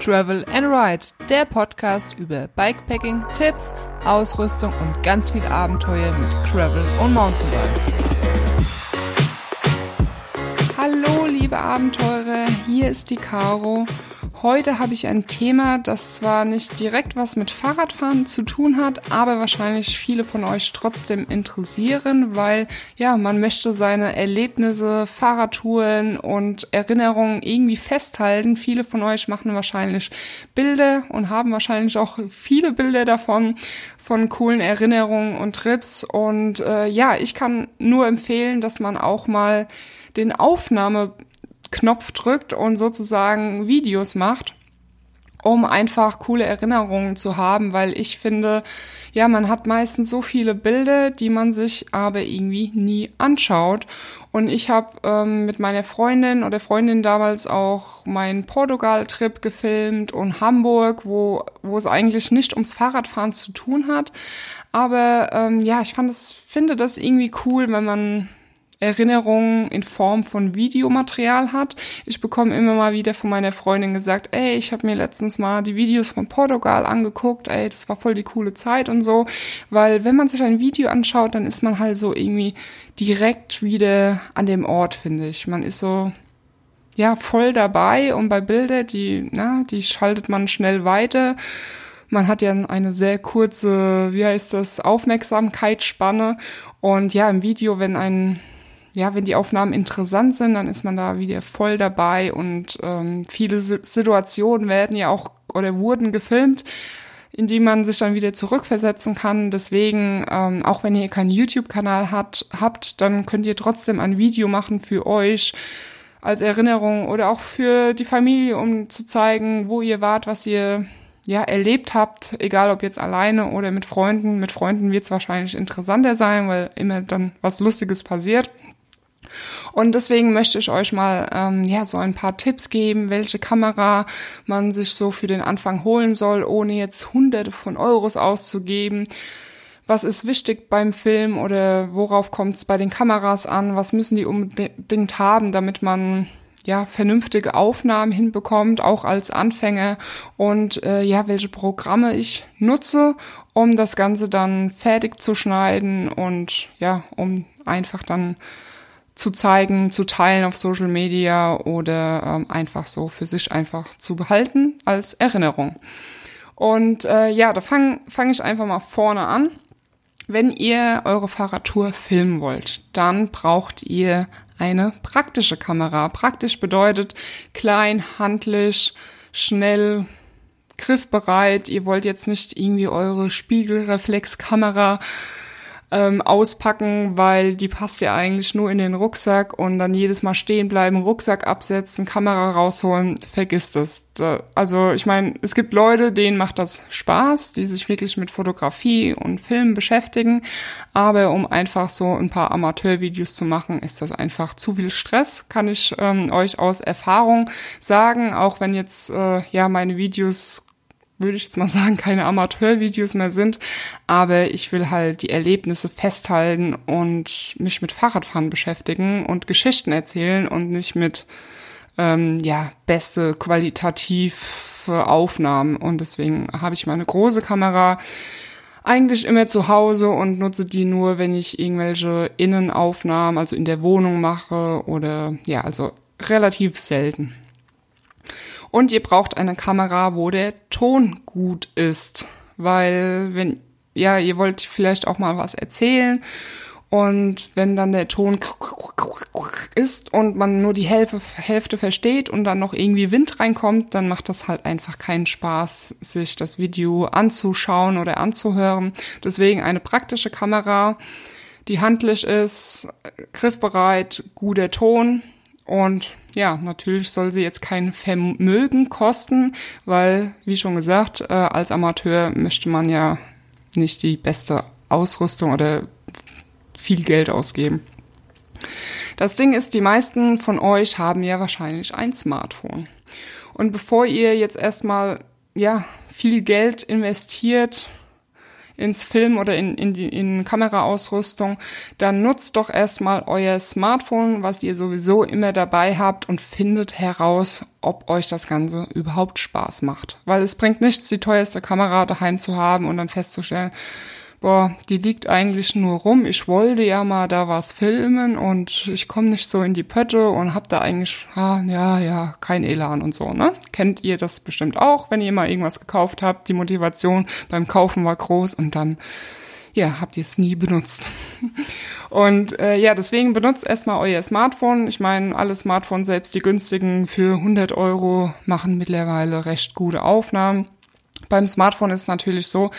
Travel and Ride, der Podcast über Bikepacking, Tipps, Ausrüstung und ganz viel Abenteuer mit Travel und Mountainbikes. Hallo liebe Abenteurer, hier ist die Caro Heute habe ich ein Thema, das zwar nicht direkt was mit Fahrradfahren zu tun hat, aber wahrscheinlich viele von euch trotzdem interessieren, weil ja, man möchte seine Erlebnisse, Fahrradtouren und Erinnerungen irgendwie festhalten. Viele von euch machen wahrscheinlich Bilder und haben wahrscheinlich auch viele Bilder davon von coolen Erinnerungen und Trips und äh, ja, ich kann nur empfehlen, dass man auch mal den Aufnahme Knopf drückt und sozusagen Videos macht, um einfach coole Erinnerungen zu haben, weil ich finde, ja, man hat meistens so viele Bilder, die man sich aber irgendwie nie anschaut. Und ich habe ähm, mit meiner Freundin oder Freundin damals auch meinen Portugal-Trip gefilmt und Hamburg, wo, wo es eigentlich nicht ums Fahrradfahren zu tun hat. Aber ähm, ja, ich fand das, finde das irgendwie cool, wenn man Erinnerungen in Form von Videomaterial hat. Ich bekomme immer mal wieder von meiner Freundin gesagt, ey, ich habe mir letztens mal die Videos von Portugal angeguckt, ey, das war voll die coole Zeit und so, weil wenn man sich ein Video anschaut, dann ist man halt so irgendwie direkt wieder an dem Ort, finde ich. Man ist so ja voll dabei und bei Bilder, die na, die schaltet man schnell weiter. Man hat ja eine sehr kurze, wie heißt das, Aufmerksamkeitsspanne und ja, im Video, wenn ein ja, wenn die Aufnahmen interessant sind, dann ist man da wieder voll dabei und ähm, viele Situationen werden ja auch oder wurden gefilmt, in die man sich dann wieder zurückversetzen kann. Deswegen, ähm, auch wenn ihr keinen YouTube-Kanal hat, habt, dann könnt ihr trotzdem ein Video machen für euch als Erinnerung oder auch für die Familie, um zu zeigen, wo ihr wart, was ihr ja erlebt habt, egal ob jetzt alleine oder mit Freunden. Mit Freunden wird es wahrscheinlich interessanter sein, weil immer dann was Lustiges passiert. Und deswegen möchte ich euch mal ähm, ja so ein paar Tipps geben, welche Kamera man sich so für den Anfang holen soll, ohne jetzt Hunderte von Euros auszugeben. Was ist wichtig beim Film oder worauf kommt es bei den Kameras an? Was müssen die unbedingt haben, damit man ja vernünftige Aufnahmen hinbekommt, auch als Anfänger und äh, ja, welche Programme ich nutze, um das Ganze dann fertig zu schneiden und ja, um einfach dann zu zeigen, zu teilen auf Social Media oder ähm, einfach so für sich einfach zu behalten als Erinnerung. Und äh, ja, da fange fang ich einfach mal vorne an. Wenn ihr eure Fahrradtour filmen wollt, dann braucht ihr eine praktische Kamera. Praktisch bedeutet klein, handlich, schnell, griffbereit. Ihr wollt jetzt nicht irgendwie eure Spiegelreflexkamera ähm, auspacken, weil die passt ja eigentlich nur in den Rucksack und dann jedes Mal stehen bleiben, Rucksack absetzen, Kamera rausholen, vergisst es. Da, also ich meine, es gibt Leute, denen macht das Spaß, die sich wirklich mit Fotografie und Filmen beschäftigen, aber um einfach so ein paar Amateurvideos zu machen, ist das einfach zu viel Stress, kann ich ähm, euch aus Erfahrung sagen, auch wenn jetzt äh, ja meine Videos würde ich jetzt mal sagen, keine Amateurvideos mehr sind. Aber ich will halt die Erlebnisse festhalten und mich mit Fahrradfahren beschäftigen und Geschichten erzählen und nicht mit, ähm, ja, beste qualitative Aufnahmen. Und deswegen habe ich meine große Kamera eigentlich immer zu Hause und nutze die nur, wenn ich irgendwelche Innenaufnahmen, also in der Wohnung mache oder ja, also relativ selten. Und ihr braucht eine Kamera, wo der Ton gut ist. Weil wenn, ja, ihr wollt vielleicht auch mal was erzählen und wenn dann der Ton ist und man nur die Hälfte, Hälfte versteht und dann noch irgendwie Wind reinkommt, dann macht das halt einfach keinen Spaß, sich das Video anzuschauen oder anzuhören. Deswegen eine praktische Kamera, die handlich ist, griffbereit, guter Ton und ja, natürlich soll sie jetzt kein Vermögen kosten, weil, wie schon gesagt, äh, als Amateur möchte man ja nicht die beste Ausrüstung oder viel Geld ausgeben. Das Ding ist, die meisten von euch haben ja wahrscheinlich ein Smartphone. Und bevor ihr jetzt erstmal, ja, viel Geld investiert ins Film oder in, in, die, in Kameraausrüstung, dann nutzt doch erstmal euer Smartphone, was ihr sowieso immer dabei habt und findet heraus, ob euch das Ganze überhaupt Spaß macht. Weil es bringt nichts, die teuerste Kamera daheim zu haben und dann festzustellen, boah, die liegt eigentlich nur rum. Ich wollte ja mal da was filmen und ich komme nicht so in die Pötte und hab da eigentlich, ah, ja, ja, kein Elan und so, ne? Kennt ihr das bestimmt auch, wenn ihr mal irgendwas gekauft habt? Die Motivation beim Kaufen war groß und dann, ja, habt ihr es nie benutzt. Und äh, ja, deswegen benutzt erstmal euer Smartphone. Ich meine, alle Smartphones, selbst die günstigen für 100 Euro, machen mittlerweile recht gute Aufnahmen. Beim Smartphone ist es natürlich so,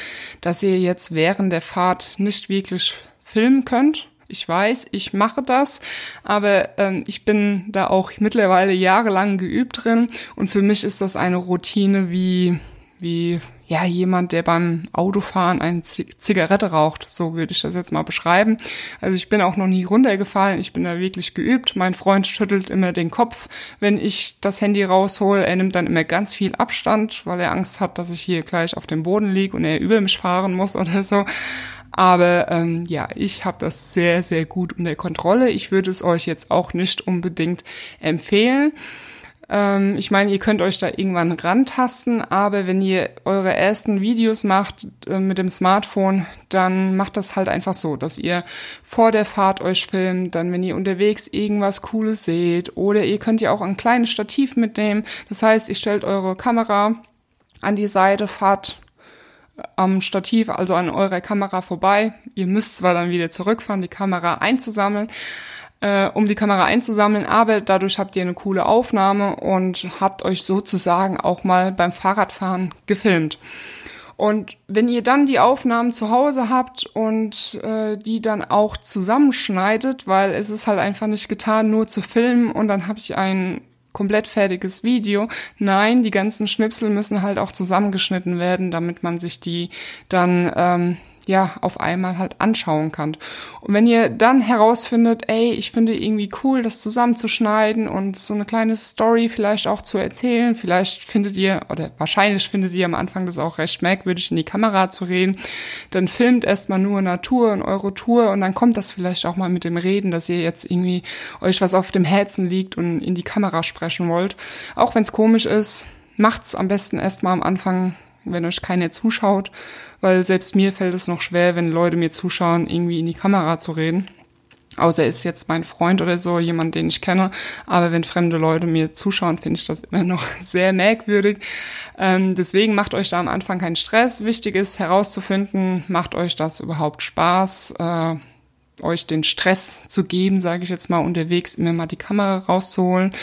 dass ihr jetzt während der Fahrt nicht wirklich filmen könnt. Ich weiß, ich mache das, aber ähm, ich bin da auch mittlerweile jahrelang geübt drin und für mich ist das eine Routine wie wie ja jemand, der beim Autofahren eine Zigarette raucht. So würde ich das jetzt mal beschreiben. Also ich bin auch noch nie runtergefallen. Ich bin da wirklich geübt. Mein Freund schüttelt immer den Kopf, wenn ich das Handy raushol. Er nimmt dann immer ganz viel Abstand, weil er Angst hat, dass ich hier gleich auf dem Boden liege und er über mich fahren muss oder so. Aber ähm, ja, ich habe das sehr, sehr gut unter Kontrolle. Ich würde es euch jetzt auch nicht unbedingt empfehlen. Ähm, ich meine, ihr könnt euch da irgendwann rantasten, aber wenn ihr eure ersten Videos macht äh, mit dem Smartphone, dann macht das halt einfach so, dass ihr vor der Fahrt euch filmt, dann wenn ihr unterwegs irgendwas Cooles seht oder ihr könnt ja auch ein kleines Stativ mitnehmen. Das heißt, ihr stellt eure Kamera an die Seite, fahrt äh, am Stativ, also an eurer Kamera vorbei. Ihr müsst zwar dann wieder zurückfahren, die Kamera einzusammeln, äh, um die Kamera einzusammeln, aber dadurch habt ihr eine coole Aufnahme und habt euch sozusagen auch mal beim Fahrradfahren gefilmt. Und wenn ihr dann die Aufnahmen zu Hause habt und äh, die dann auch zusammenschneidet, weil es ist halt einfach nicht getan, nur zu filmen und dann habe ich ein komplett fertiges Video. Nein, die ganzen Schnipsel müssen halt auch zusammengeschnitten werden, damit man sich die dann ähm, ja, auf einmal halt anschauen kann. Und wenn ihr dann herausfindet, ey, ich finde irgendwie cool, das zusammenzuschneiden und so eine kleine Story vielleicht auch zu erzählen, vielleicht findet ihr, oder wahrscheinlich findet ihr am Anfang das auch recht merkwürdig, in die Kamera zu reden, dann filmt erstmal nur Natur und eure Tour und dann kommt das vielleicht auch mal mit dem Reden, dass ihr jetzt irgendwie euch was auf dem Herzen liegt und in die Kamera sprechen wollt. Auch wenn es komisch ist, macht's am besten erstmal am Anfang wenn euch keiner zuschaut, weil selbst mir fällt es noch schwer, wenn Leute mir zuschauen, irgendwie in die Kamera zu reden. Außer er ist jetzt mein Freund oder so, jemand, den ich kenne. Aber wenn fremde Leute mir zuschauen, finde ich das immer noch sehr merkwürdig. Ähm, deswegen macht euch da am Anfang keinen Stress. Wichtig ist herauszufinden, macht euch das überhaupt Spaß, äh, euch den Stress zu geben, sage ich jetzt mal, unterwegs immer mal die Kamera rauszuholen.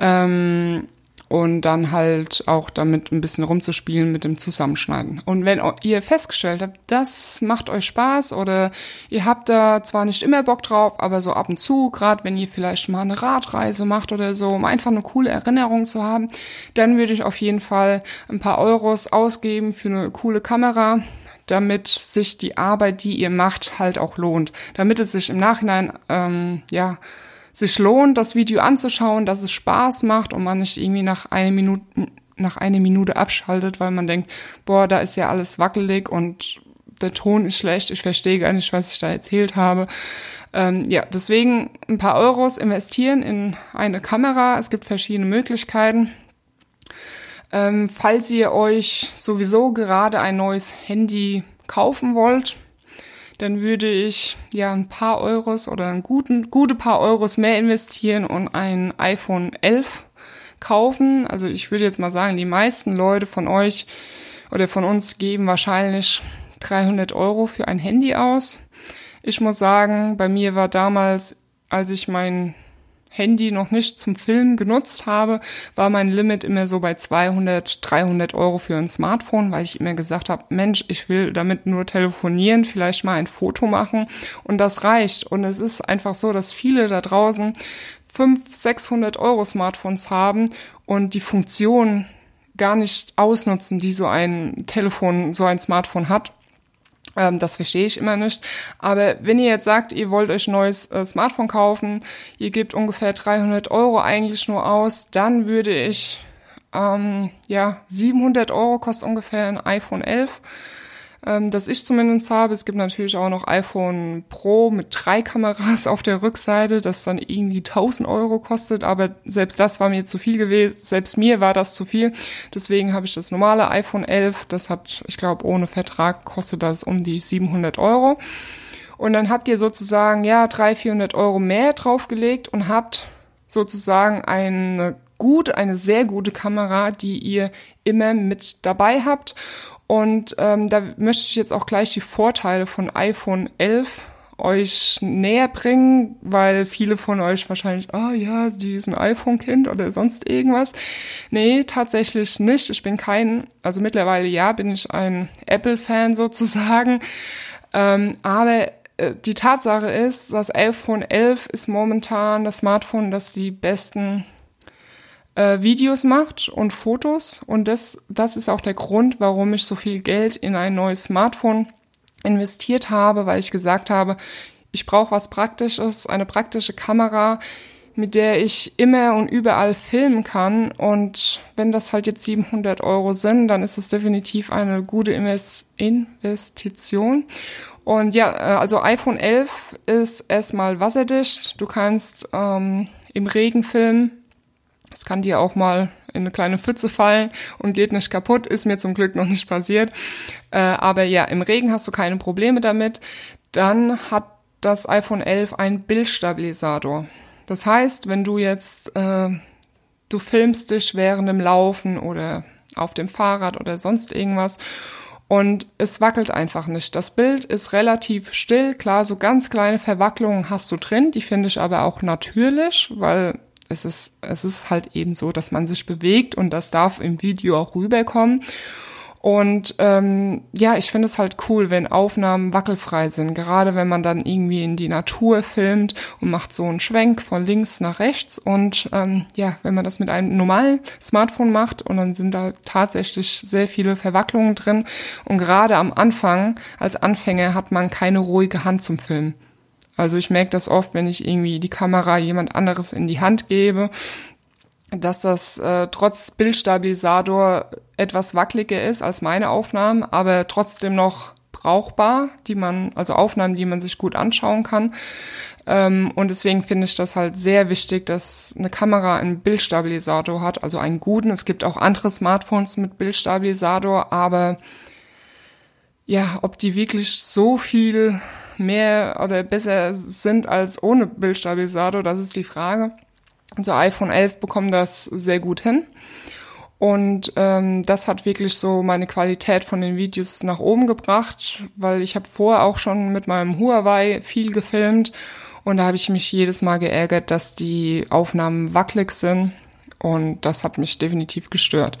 Ähm, und dann halt auch damit ein bisschen rumzuspielen mit dem Zusammenschneiden. Und wenn ihr festgestellt habt, das macht euch Spaß oder ihr habt da zwar nicht immer Bock drauf, aber so ab und zu, gerade wenn ihr vielleicht mal eine Radreise macht oder so, um einfach eine coole Erinnerung zu haben, dann würde ich auf jeden Fall ein paar Euros ausgeben für eine coole Kamera, damit sich die Arbeit, die ihr macht, halt auch lohnt. Damit es sich im Nachhinein, ähm, ja, sich lohnt, das Video anzuschauen, dass es Spaß macht und man nicht irgendwie nach einer Minute, nach einer Minute abschaltet, weil man denkt, boah, da ist ja alles wackelig und der Ton ist schlecht, ich verstehe gar nicht, was ich da erzählt habe. Ähm, ja, deswegen ein paar Euros investieren in eine Kamera. Es gibt verschiedene Möglichkeiten. Ähm, falls ihr euch sowieso gerade ein neues Handy kaufen wollt, dann würde ich ja ein paar Euros oder einen guten, gute paar Euros mehr investieren und ein iPhone 11 kaufen. Also ich würde jetzt mal sagen, die meisten Leute von euch oder von uns geben wahrscheinlich 300 Euro für ein Handy aus. Ich muss sagen, bei mir war damals, als ich mein Handy noch nicht zum Filmen genutzt habe, war mein Limit immer so bei 200, 300 Euro für ein Smartphone, weil ich immer gesagt habe, Mensch, ich will damit nur telefonieren, vielleicht mal ein Foto machen und das reicht. Und es ist einfach so, dass viele da draußen 500, 600 Euro Smartphones haben und die Funktion gar nicht ausnutzen, die so ein Telefon, so ein Smartphone hat. Ähm, das verstehe ich immer nicht. Aber wenn ihr jetzt sagt, ihr wollt euch ein neues äh, Smartphone kaufen, ihr gebt ungefähr 300 Euro eigentlich nur aus, dann würde ich, ähm, ja, 700 Euro kostet ungefähr ein iPhone 11. ähm, das ich zumindest habe. Es gibt natürlich auch noch iPhone Pro mit drei Kameras auf der Rückseite, das dann irgendwie 1000 Euro kostet, aber selbst das war mir zu viel gewesen. Selbst mir war das zu viel. Deswegen habe ich das normale iPhone 11. Das hat, ich glaube, ohne Vertrag kostet das um die 700 Euro. Und dann habt ihr sozusagen, ja, 300, 400 Euro mehr draufgelegt und habt sozusagen eine gut, eine sehr gute Kamera, die ihr immer mit dabei habt. Und ähm, da möchte ich jetzt auch gleich die Vorteile von iPhone 11 euch näher bringen, weil viele von euch wahrscheinlich, ah oh ja, die ist ein iPhone-Kind oder sonst irgendwas. Nee, tatsächlich nicht. Ich bin kein, also mittlerweile ja, bin ich ein Apple-Fan sozusagen. Ähm, aber äh, die Tatsache ist, das iPhone 11 ist momentan das Smartphone, das die besten äh, Videos macht und Fotos. Und das, das ist auch der Grund, warum ich so viel Geld in ein neues Smartphone investiert habe, weil ich gesagt habe, ich brauche was Praktisches, eine praktische Kamera, mit der ich immer und überall filmen kann. Und wenn das halt jetzt 700 Euro sind, dann ist es definitiv eine gute Investition. Und ja, äh, also iPhone 11 ist erstmal wasserdicht. Du kannst ähm, im Regen filmen, es kann dir auch mal in eine kleine Pfütze fallen und geht nicht kaputt, ist mir zum Glück noch nicht passiert. Äh, aber ja, im Regen hast du keine Probleme damit. Dann hat das iPhone 11 einen Bildstabilisator. Das heißt, wenn du jetzt, äh, du filmst dich während dem Laufen oder auf dem Fahrrad oder sonst irgendwas und es wackelt einfach nicht. Das Bild ist relativ still. Klar, so ganz kleine Verwacklungen hast du drin, die finde ich aber auch natürlich, weil es ist, es ist halt eben so, dass man sich bewegt und das darf im Video auch rüberkommen. Und ähm, ja, ich finde es halt cool, wenn Aufnahmen wackelfrei sind. Gerade wenn man dann irgendwie in die Natur filmt und macht so einen Schwenk von links nach rechts. Und ähm, ja, wenn man das mit einem normalen Smartphone macht und dann sind da tatsächlich sehr viele Verwacklungen drin. Und gerade am Anfang, als Anfänger, hat man keine ruhige Hand zum Filmen. Also ich merke das oft, wenn ich irgendwie die Kamera jemand anderes in die Hand gebe, dass das äh, trotz Bildstabilisator etwas wackeliger ist als meine Aufnahmen, aber trotzdem noch brauchbar, die man, also Aufnahmen, die man sich gut anschauen kann. Ähm, und deswegen finde ich das halt sehr wichtig, dass eine Kamera einen Bildstabilisator hat, also einen guten. Es gibt auch andere Smartphones mit Bildstabilisator, aber ja, ob die wirklich so viel mehr oder besser sind als ohne Bildstabilisator, das ist die Frage. Unser iPhone 11 bekommt das sehr gut hin. Und ähm, das hat wirklich so meine Qualität von den Videos nach oben gebracht, weil ich habe vorher auch schon mit meinem Huawei viel gefilmt und da habe ich mich jedes Mal geärgert, dass die Aufnahmen wackelig sind und das hat mich definitiv gestört.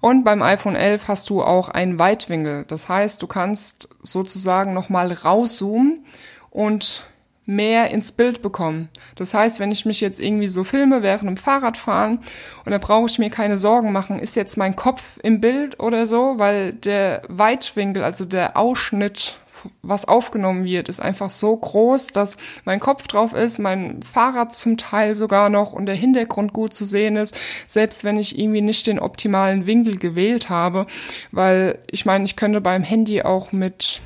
Und beim iPhone 11 hast du auch einen Weitwinkel. Das heißt, du kannst sozusagen nochmal rauszoomen und mehr ins Bild bekommen. Das heißt, wenn ich mich jetzt irgendwie so filme während dem Fahrradfahren und da brauche ich mir keine Sorgen machen, ist jetzt mein Kopf im Bild oder so, weil der Weitwinkel, also der Ausschnitt was aufgenommen wird, ist einfach so groß, dass mein Kopf drauf ist, mein Fahrrad zum Teil sogar noch und der Hintergrund gut zu sehen ist, selbst wenn ich irgendwie nicht den optimalen Winkel gewählt habe, weil ich meine, ich könnte beim Handy auch mit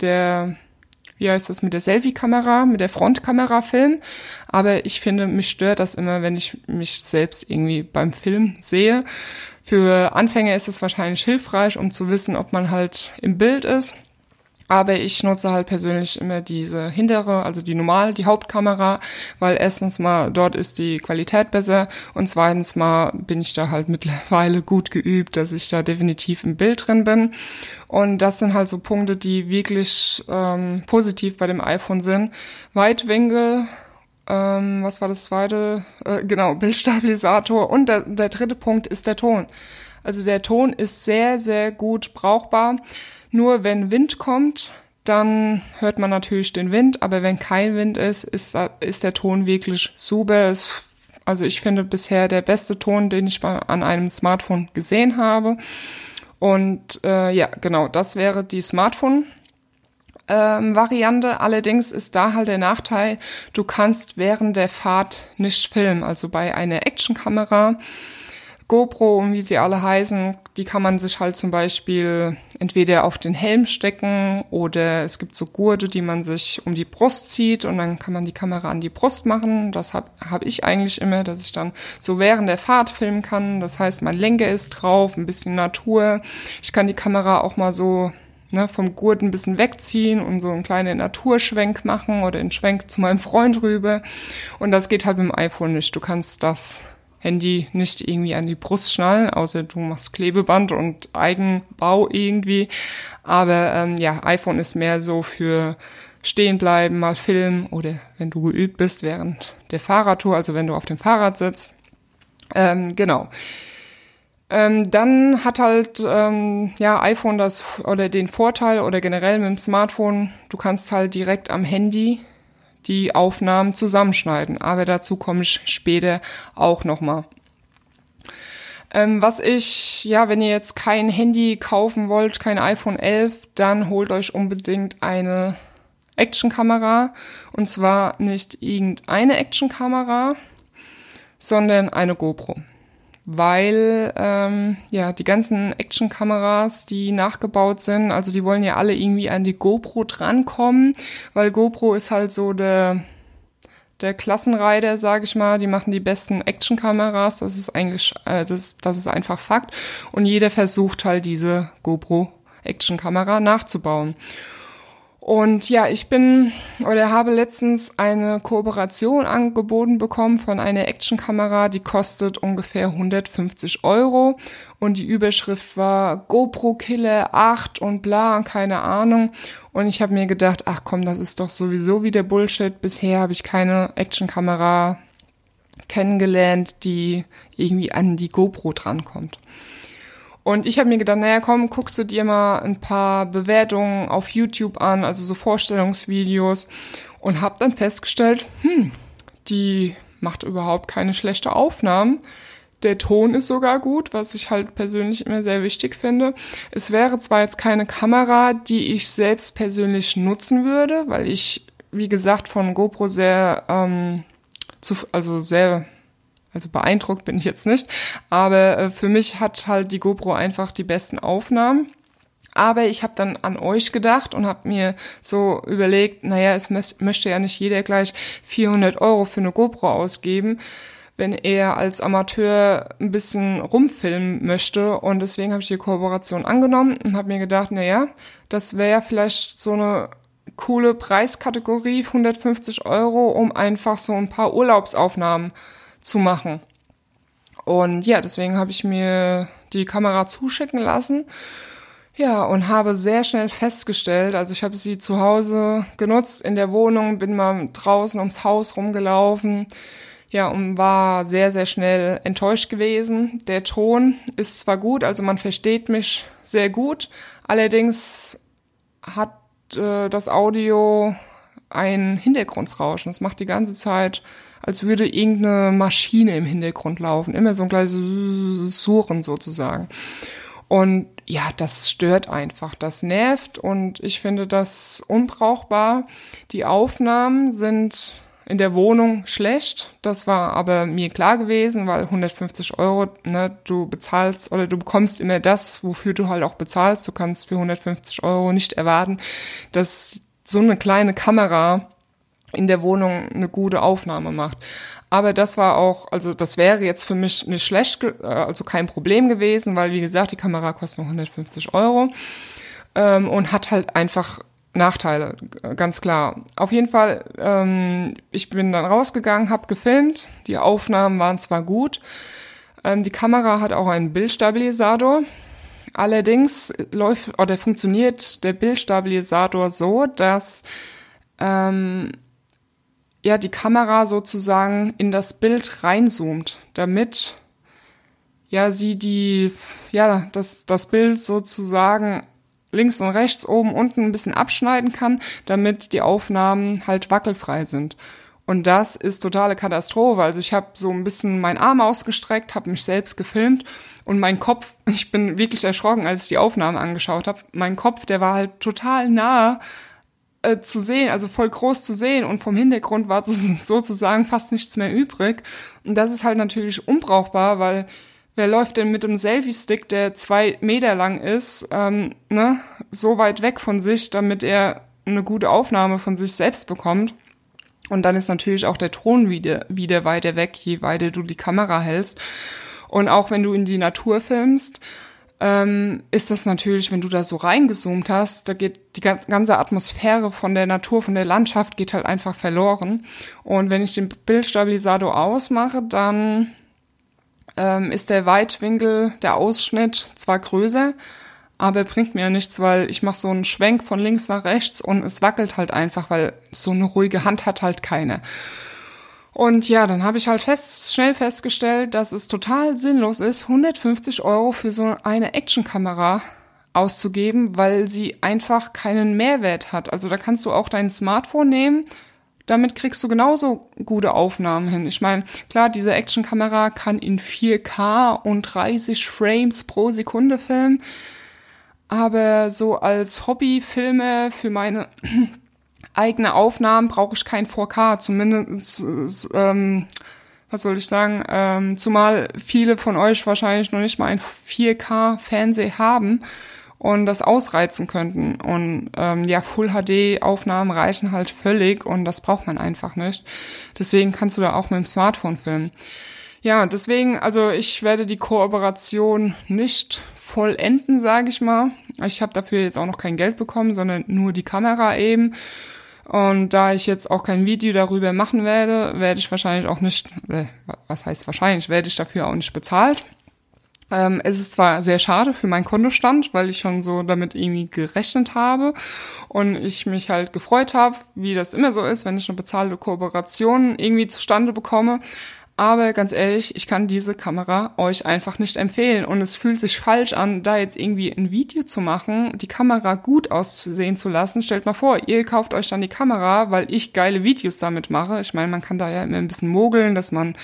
der wie heißt das, mit der Selfie-Kamera, mit der Frontkamera filmen. Aber ich finde, mich stört das immer, wenn ich mich selbst irgendwie beim Film sehe. Für Anfänger ist es wahrscheinlich hilfreich, um zu wissen, ob man halt im Bild ist. Aber ich nutze halt persönlich immer diese hintere, also die normal, die Hauptkamera, weil erstens mal dort ist die Qualität besser und zweitens mal bin ich da halt mittlerweile gut geübt, dass ich da definitiv im Bild drin bin. Und das sind halt so Punkte, die wirklich ähm, positiv bei dem iPhone sind. Weitwinkel, ähm, was war das zweite? Äh, genau, Bildstabilisator und der, der dritte Punkt ist der Ton. Also der Ton ist sehr, sehr gut brauchbar. Nur wenn Wind kommt, dann hört man natürlich den Wind, aber wenn kein Wind ist, ist, ist der Ton wirklich super. Es, also ich finde bisher der beste Ton, den ich bei, an einem Smartphone gesehen habe. Und äh, ja, genau, das wäre die Smartphone. Ähm, Variante. Allerdings ist da halt der Nachteil, du kannst während der Fahrt nicht filmen. Also bei einer Actionkamera GoPro und wie sie alle heißen, die kann man sich halt zum Beispiel entweder auf den Helm stecken oder es gibt so Gurte, die man sich um die Brust zieht und dann kann man die Kamera an die Brust machen. Das habe hab ich eigentlich immer, dass ich dann so während der Fahrt filmen kann. Das heißt, mein Lenker ist drauf, ein bisschen Natur. Ich kann die Kamera auch mal so ne, vom Gurt ein bisschen wegziehen und so einen kleinen Naturschwenk machen oder einen Schwenk zu meinem Freund rüber. Und das geht halt mit dem iPhone nicht. Du kannst das Handy nicht irgendwie an die Brust schnallen, außer du machst Klebeband und Eigenbau irgendwie. Aber ähm, ja, iPhone ist mehr so für stehen bleiben, mal filmen oder wenn du geübt bist während der Fahrradtour, also wenn du auf dem Fahrrad sitzt. Ähm, genau. Ähm, dann hat halt ähm, ja iPhone das oder den Vorteil oder generell mit dem Smartphone, du kannst halt direkt am Handy die Aufnahmen zusammenschneiden. Aber dazu komme ich später auch nochmal. Ähm, was ich, ja, wenn ihr jetzt kein Handy kaufen wollt, kein iPhone 11, dann holt euch unbedingt eine Actionkamera. Und zwar nicht irgendeine Actionkamera, sondern eine GoPro weil ähm, ja die ganzen Actionkameras, die nachgebaut sind, also die wollen ja alle irgendwie an die GoPro drankommen, weil GoPro ist halt so der der Klassenreiter, sage ich mal, die machen die besten Actionkameras, das ist eigentlich äh, das das ist einfach Fakt. Und jeder versucht halt diese GoPro Actionkamera nachzubauen. Und ja, ich bin oder habe letztens eine Kooperation angeboten bekommen von einer Actionkamera, die kostet ungefähr 150 Euro. Und die Überschrift war GoPro Killer 8 und bla keine Ahnung. Und ich habe mir gedacht, ach komm, das ist doch sowieso wieder Bullshit. Bisher habe ich keine Actionkamera kennengelernt, die irgendwie an die GoPro drankommt. Und ich habe mir gedacht, naja, komm, guckst du dir mal ein paar Bewertungen auf YouTube an, also so Vorstellungsvideos und habe dann festgestellt, hm, die macht überhaupt keine schlechte Aufnahmen. Der Ton ist sogar gut, was ich halt persönlich immer sehr wichtig finde. Es wäre zwar jetzt keine Kamera, die ich selbst persönlich nutzen würde, weil ich, wie gesagt, von GoPro sehr, ähm, zu, also sehr also beeindruckt bin ich jetzt nicht. Aber äh, für mich hat halt die GoPro einfach die besten Aufnahmen. Aber ich habe dann an euch gedacht und habe mir so überlegt, naja, es möchte ja nicht jeder gleich 400 Euro für eine GoPro ausgeben, wenn er als Amateur ein bisschen rumfilmen möchte. Und deswegen habe ich die Kooperation angenommen und habe mir gedacht, naja, das wäre vielleicht so eine coole Preiskategorie, 150 Euro, um einfach so ein paar Urlaubsaufnahmen zu machen. Und ja, deswegen habe ich mir die Kamera zuschicken lassen. Ja, und habe sehr schnell festgestellt, also ich habe sie zu Hause genutzt in der Wohnung, bin mal draußen ums Haus rumgelaufen, ja, und war sehr, sehr schnell enttäuscht gewesen. Der Ton ist zwar gut, also man versteht mich sehr gut, allerdings hat äh, das Audio ein Hintergrundsrauschen. Das macht die ganze Zeit als würde irgendeine Maschine im Hintergrund laufen. Immer so ein kleines Suchen sozusagen. Und ja, das stört einfach, das nervt und ich finde das unbrauchbar. Die Aufnahmen sind in der Wohnung schlecht. Das war aber mir klar gewesen, weil 150 Euro, ne, du bezahlst oder du bekommst immer das, wofür du halt auch bezahlst. Du kannst für 150 Euro nicht erwarten, dass so eine kleine Kamera in der Wohnung eine gute Aufnahme macht. Aber das war auch, also das wäre jetzt für mich nicht schlecht, äh, also kein Problem gewesen, weil wie gesagt, die Kamera kostet nur 150 Euro ähm, und hat halt einfach Nachteile, ganz klar. Auf jeden Fall, ähm, ich bin dann rausgegangen, habe gefilmt, die Aufnahmen waren zwar gut, ähm, die Kamera hat auch einen Bildstabilisator. Allerdings läuft oder funktioniert der Bildstabilisator so, dass ähm, ja die Kamera sozusagen in das Bild reinzoomt, damit ja sie die ja das das Bild sozusagen links und rechts oben unten ein bisschen abschneiden kann, damit die Aufnahmen halt wackelfrei sind. Und das ist totale Katastrophe. Also ich habe so ein bisschen meinen Arm ausgestreckt, habe mich selbst gefilmt und mein Kopf, ich bin wirklich erschrocken, als ich die Aufnahmen angeschaut habe. Mein Kopf, der war halt total nah äh, zu sehen, also voll groß zu sehen und vom Hintergrund war sozusagen fast nichts mehr übrig. Und das ist halt natürlich unbrauchbar, weil wer läuft denn mit einem Selfie-Stick, der zwei Meter lang ist, ähm, ne, so weit weg von sich, damit er eine gute Aufnahme von sich selbst bekommt? Und dann ist natürlich auch der Ton wieder, wieder weiter weg, je weiter du die Kamera hältst. Und auch wenn du in die Natur filmst, ähm, ist das natürlich, wenn du da so reingezoomt hast, da geht die ganze Atmosphäre von der Natur, von der Landschaft geht halt einfach verloren. Und wenn ich den Bildstabilisator ausmache, dann ähm, ist der Weitwinkel, der Ausschnitt zwar größer, aber bringt mir nichts, weil ich mache so einen Schwenk von links nach rechts und es wackelt halt einfach, weil so eine ruhige Hand hat halt keine. Und ja, dann habe ich halt fest, schnell festgestellt, dass es total sinnlos ist, 150 Euro für so eine Actionkamera auszugeben, weil sie einfach keinen Mehrwert hat. Also da kannst du auch dein Smartphone nehmen, damit kriegst du genauso gute Aufnahmen hin. Ich meine, klar, diese Actionkamera kann in 4K und 30 Frames pro Sekunde filmen, aber so als Hobbyfilme für meine eigene Aufnahmen brauche ich kein 4K, zumindest, ähm, was soll ich sagen, ähm, zumal viele von euch wahrscheinlich noch nicht mal ein 4K-Fernseher haben und das ausreizen könnten. Und ähm, ja, Full-HD-Aufnahmen reichen halt völlig und das braucht man einfach nicht. Deswegen kannst du da auch mit dem Smartphone filmen. Ja, deswegen, also ich werde die Kooperation nicht vollenden, sage ich mal. Ich habe dafür jetzt auch noch kein Geld bekommen, sondern nur die Kamera eben. Und da ich jetzt auch kein Video darüber machen werde, werde ich wahrscheinlich auch nicht, äh, was heißt wahrscheinlich, werde ich dafür auch nicht bezahlt. Ähm, es ist zwar sehr schade für meinen Kontostand, weil ich schon so damit irgendwie gerechnet habe und ich mich halt gefreut habe, wie das immer so ist, wenn ich eine bezahlte Kooperation irgendwie zustande bekomme. Aber ganz ehrlich, ich kann diese Kamera euch einfach nicht empfehlen. Und es fühlt sich falsch an, da jetzt irgendwie ein Video zu machen, die Kamera gut auszusehen zu lassen. Stellt mal vor, ihr kauft euch dann die Kamera, weil ich geile Videos damit mache. Ich meine, man kann da ja immer ein bisschen mogeln, dass man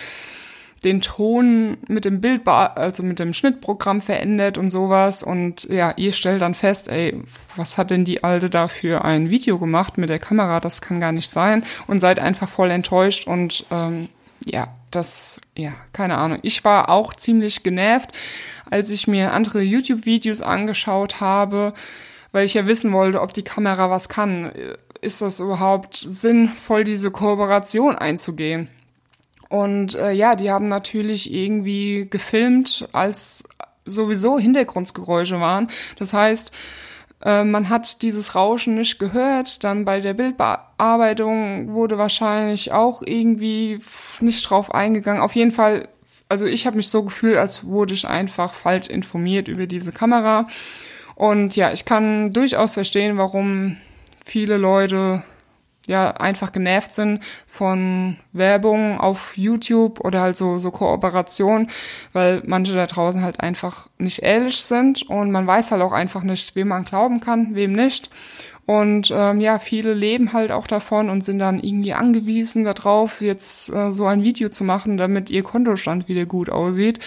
den Ton mit dem Bild, also mit dem Schnittprogramm verändert und sowas. Und ja, ihr stellt dann fest, ey, was hat denn die Alte da für ein Video gemacht mit der Kamera? Das kann gar nicht sein. Und seid einfach voll enttäuscht und ähm, ja, das, ja, keine Ahnung. Ich war auch ziemlich genervt, als ich mir andere YouTube-Videos angeschaut habe, weil ich ja wissen wollte, ob die Kamera was kann. Ist das überhaupt sinnvoll, diese Kooperation einzugehen? Und äh, ja, die haben natürlich irgendwie gefilmt, als sowieso Hintergrundgeräusche waren. Das heißt, äh, man hat dieses Rauschen nicht gehört. Dann bei der Bildbearbeitung wurde wahrscheinlich auch irgendwie nicht drauf eingegangen. Auf jeden Fall, also ich habe mich so gefühlt, als wurde ich einfach falsch informiert über diese Kamera. Und ja, ich kann durchaus verstehen, warum viele Leute ja einfach genervt sind von Werbung auf YouTube oder halt so, so Kooperation, weil manche da draußen halt einfach nicht ehrlich sind und man weiß halt auch einfach nicht, wem man glauben kann, wem nicht. Und ähm, ja, viele leben halt auch davon und sind dann irgendwie angewiesen darauf, jetzt äh, so ein Video zu machen, damit ihr Kontostand wieder gut aussieht.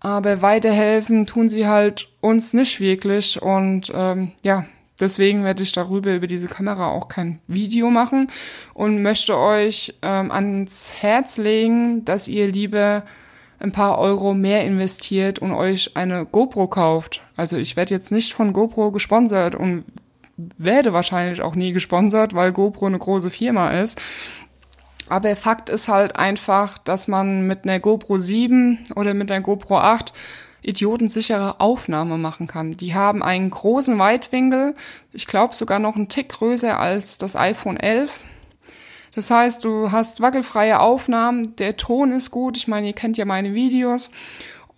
Aber weiterhelfen tun sie halt uns nicht wirklich. Und ähm, ja, Deswegen werde ich darüber über diese Kamera auch kein Video machen und möchte euch ähm, ans Herz legen, dass ihr lieber ein paar Euro mehr investiert und euch eine GoPro kauft. Also ich werde jetzt nicht von GoPro gesponsert und werde wahrscheinlich auch nie gesponsert, weil GoPro eine große Firma ist. Aber Fakt ist halt einfach, dass man mit einer GoPro 7 oder mit einer GoPro 8 idiotensichere Aufnahme machen kann. Die haben einen großen Weitwinkel, ich glaube sogar noch einen Tick größer als das iPhone 11. Das heißt, du hast wackelfreie Aufnahmen, der Ton ist gut, ich meine, ihr kennt ja meine Videos.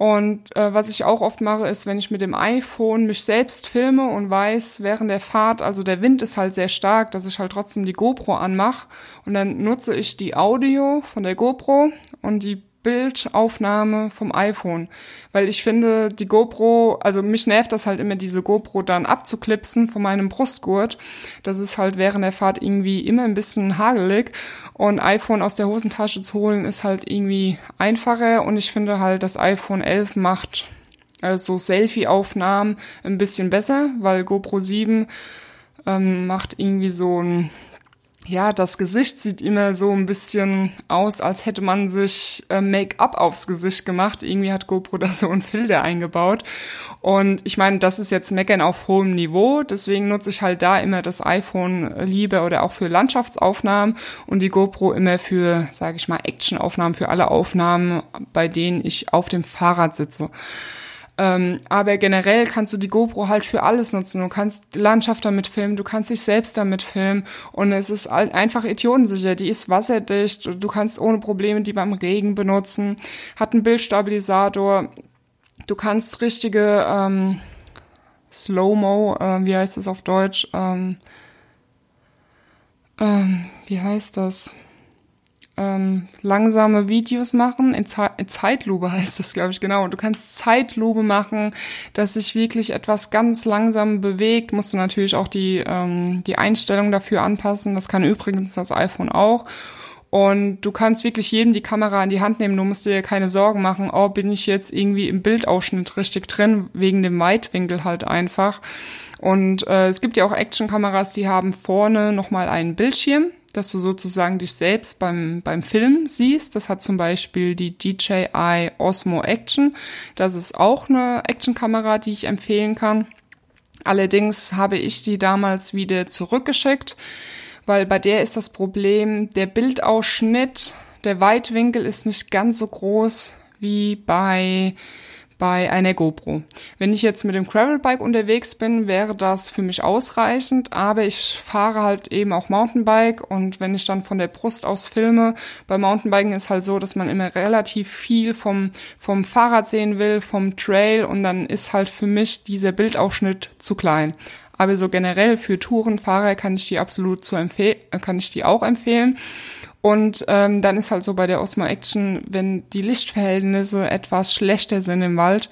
Und äh, was ich auch oft mache, ist, wenn ich mit dem iPhone mich selbst filme und weiß, während der Fahrt, also der Wind ist halt sehr stark, dass ich halt trotzdem die GoPro anmache. Und dann nutze ich die Audio von der GoPro und die Bildaufnahme vom iPhone, weil ich finde, die GoPro, also mich nervt das halt immer, diese GoPro dann abzuklipsen von meinem Brustgurt. Das ist halt während der Fahrt irgendwie immer ein bisschen hagelig. Und iPhone aus der Hosentasche zu holen ist halt irgendwie einfacher. Und ich finde halt, das iPhone 11 macht also Selfie-Aufnahmen ein bisschen besser, weil GoPro 7 ähm, macht irgendwie so ein ja, das Gesicht sieht immer so ein bisschen aus, als hätte man sich äh, Make-up aufs Gesicht gemacht. Irgendwie hat GoPro da so einen Filter eingebaut. Und ich meine, das ist jetzt Meckern auf hohem Niveau. Deswegen nutze ich halt da immer das iPhone lieber oder auch für Landschaftsaufnahmen und die GoPro immer für, sage ich mal, Actionaufnahmen, für alle Aufnahmen, bei denen ich auf dem Fahrrad sitze. Ähm, aber generell kannst du die GoPro halt für alles nutzen. Du kannst Landschaft damit filmen, du kannst dich selbst damit filmen und es ist einfach idiotensicher. Die ist wasserdicht, du kannst ohne Probleme die beim Regen benutzen, hat einen Bildstabilisator, du kannst richtige ähm, Slow-Mo, äh, wie heißt das auf Deutsch? Ähm, ähm, wie heißt das? Ähm, langsame Videos machen. In, Ze Zeitlupe heißt das, glaube ich, genau. Du kannst Zeitlupe machen, dass sich wirklich etwas ganz langsam bewegt. Musst du natürlich auch die, ähm, die Einstellung dafür anpassen. Das kann übrigens das iPhone auch. Und du kannst wirklich jedem die Kamera in die Hand nehmen. Du musst dir keine Sorgen machen, oh, bin ich jetzt irgendwie im Bildausschnitt richtig drin, wegen dem Weitwinkel halt einfach. Und äh, es gibt ja auch Actionkameras, die haben vorne nochmal einen Bildschirm dass du sozusagen dich selbst beim, beim Film siehst. Das hat zum Beispiel die DJI Osmo Action. Das ist auch eine Actionkamera, die ich empfehlen kann. Allerdings habe ich die damals wieder zurückgeschickt, weil bei der ist das Problem, der Bildausschnitt, der Weitwinkel ist nicht ganz so groß wie bei bei einer GoPro. Wenn ich jetzt mit dem Gravelbike unterwegs bin, wäre das für mich ausreichend, aber ich fahre halt eben auch Mountainbike und wenn ich dann von der Brust aus filme, bei Mountainbiken ist halt so, dass man immer relativ viel vom, vom Fahrrad sehen will, vom Trail und dann ist halt für mich dieser Bildausschnitt zu klein. Aber so generell für Tourenfahrer kann ich die absolut zu empfehlen, kann ich die auch empfehlen. Und ähm, dann ist halt so bei der Osmo Action, wenn die Lichtverhältnisse etwas schlechter sind im Wald,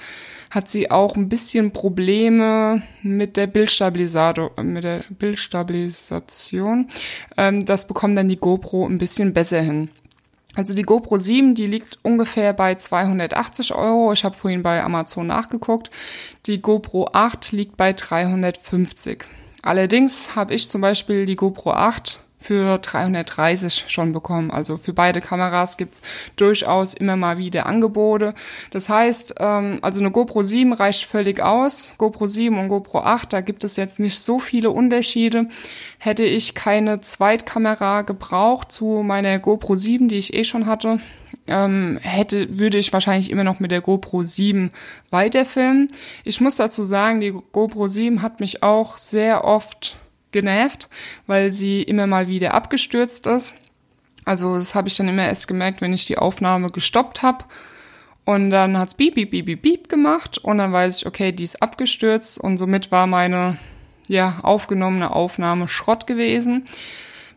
hat sie auch ein bisschen Probleme mit der Bildstabilisator, mit der Bildstabilisation. Ähm, das bekommt dann die GoPro ein bisschen besser hin. Also die GoPro 7, die liegt ungefähr bei 280 Euro. Ich habe vorhin bei Amazon nachgeguckt. Die GoPro 8 liegt bei 350. Allerdings habe ich zum Beispiel die GoPro 8 für 330 schon bekommen. Also für beide Kameras gibt's durchaus immer mal wieder Angebote. Das heißt, ähm, also eine GoPro 7 reicht völlig aus. GoPro 7 und GoPro 8, da gibt es jetzt nicht so viele Unterschiede. Hätte ich keine Zweitkamera gebraucht zu meiner GoPro 7, die ich eh schon hatte, ähm, hätte, würde ich wahrscheinlich immer noch mit der GoPro 7 weiterfilmen. Ich muss dazu sagen, die GoPro 7 hat mich auch sehr oft genervt, weil sie immer mal wieder abgestürzt ist. Also das habe ich dann immer erst gemerkt, wenn ich die Aufnahme gestoppt habe. Und dann hat's beep, beep, beep, beep, beep gemacht. Und dann weiß ich, okay, die ist abgestürzt. Und somit war meine, ja, aufgenommene Aufnahme Schrott gewesen.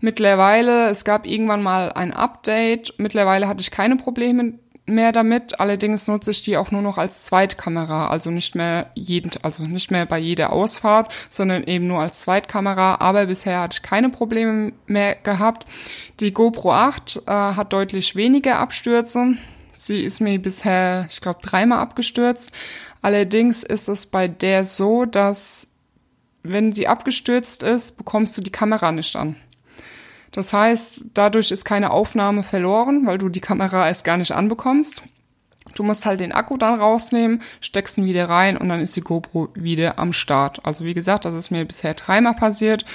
Mittlerweile, es gab irgendwann mal ein Update. Mittlerweile hatte ich keine Probleme mehr damit. Allerdings nutze ich die auch nur noch als Zweitkamera, also nicht mehr jeden, also nicht mehr bei jeder Ausfahrt, sondern eben nur als Zweitkamera. Aber bisher hatte ich keine Probleme mehr gehabt. Die GoPro 8 äh, hat deutlich weniger Abstürze. Sie ist mir bisher, ich glaube, dreimal abgestürzt. Allerdings ist es bei der so, dass wenn sie abgestürzt ist, bekommst du die Kamera nicht an. Das heißt, dadurch ist keine Aufnahme verloren, weil du die Kamera erst gar nicht anbekommst. Du musst halt den Akku dann rausnehmen, steckst ihn wieder rein und dann ist die GoPro wieder am Start. Also wie gesagt, das ist mir bisher dreimal passiert.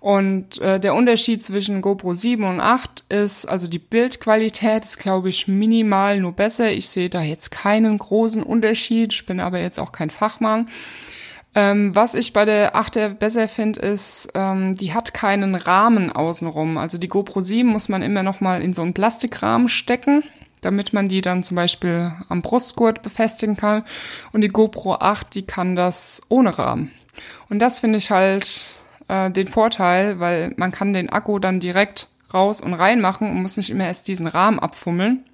Und äh, der Unterschied zwischen GoPro 7 und 8 ist, also die Bildqualität ist, glaube ich, minimal nur besser. Ich sehe da jetzt keinen großen Unterschied. Ich bin aber jetzt auch kein Fachmann. Ähm, was ich bei der 8er besser finde, ist, ähm, die hat keinen Rahmen außenrum. Also die GoPro 7 muss man immer noch mal in so einen Plastikrahmen stecken, damit man die dann zum Beispiel am Brustgurt befestigen kann. Und die GoPro 8, die kann das ohne Rahmen. Und das finde ich halt äh, den Vorteil, weil man kann den Akku dann direkt raus und rein machen und muss nicht immer erst diesen Rahmen abfummeln.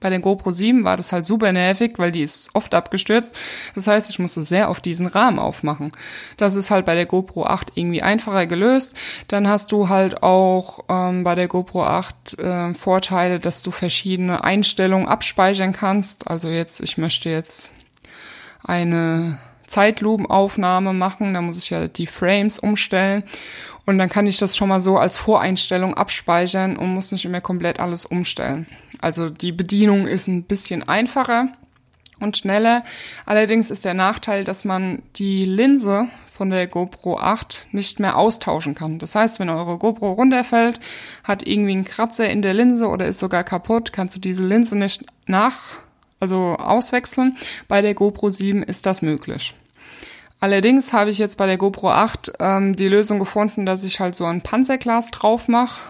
Bei der GoPro 7 war das halt super nervig, weil die ist oft abgestürzt. Das heißt, ich musste sehr auf diesen Rahmen aufmachen. Das ist halt bei der GoPro 8 irgendwie einfacher gelöst. Dann hast du halt auch ähm, bei der GoPro 8 äh, Vorteile, dass du verschiedene Einstellungen abspeichern kannst. Also jetzt, ich möchte jetzt eine Zeitlupenaufnahme machen, da muss ich ja die Frames umstellen und dann kann ich das schon mal so als Voreinstellung abspeichern und muss nicht immer komplett alles umstellen. Also die Bedienung ist ein bisschen einfacher und schneller. Allerdings ist der Nachteil, dass man die Linse von der GoPro 8 nicht mehr austauschen kann. Das heißt, wenn eure GoPro runterfällt, hat irgendwie einen Kratzer in der Linse oder ist sogar kaputt, kannst du diese Linse nicht nach, also auswechseln. Bei der GoPro 7 ist das möglich. Allerdings habe ich jetzt bei der GoPro 8 ähm, die Lösung gefunden, dass ich halt so ein Panzerglas drauf mache.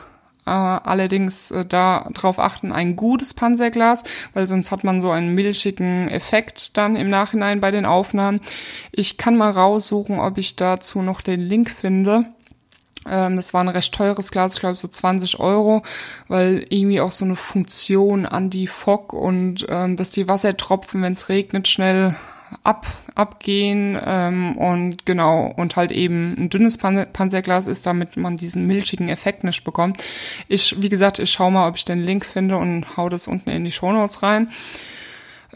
Äh, allerdings äh, da drauf achten, ein gutes Panzerglas, weil sonst hat man so einen milchigen Effekt dann im Nachhinein bei den Aufnahmen. Ich kann mal raussuchen, ob ich dazu noch den Link finde. Ähm, das war ein recht teures Glas, ich glaube so 20 Euro, weil irgendwie auch so eine Funktion Anti-Fog und ähm, dass die Wassertropfen, wenn es regnet, schnell ab, abgehen ähm, und genau und halt eben ein dünnes Pan Panzerglas ist, damit man diesen milchigen Effekt nicht bekommt. Ich, wie gesagt, ich schau mal, ob ich den Link finde und hau das unten in die Show Notes rein.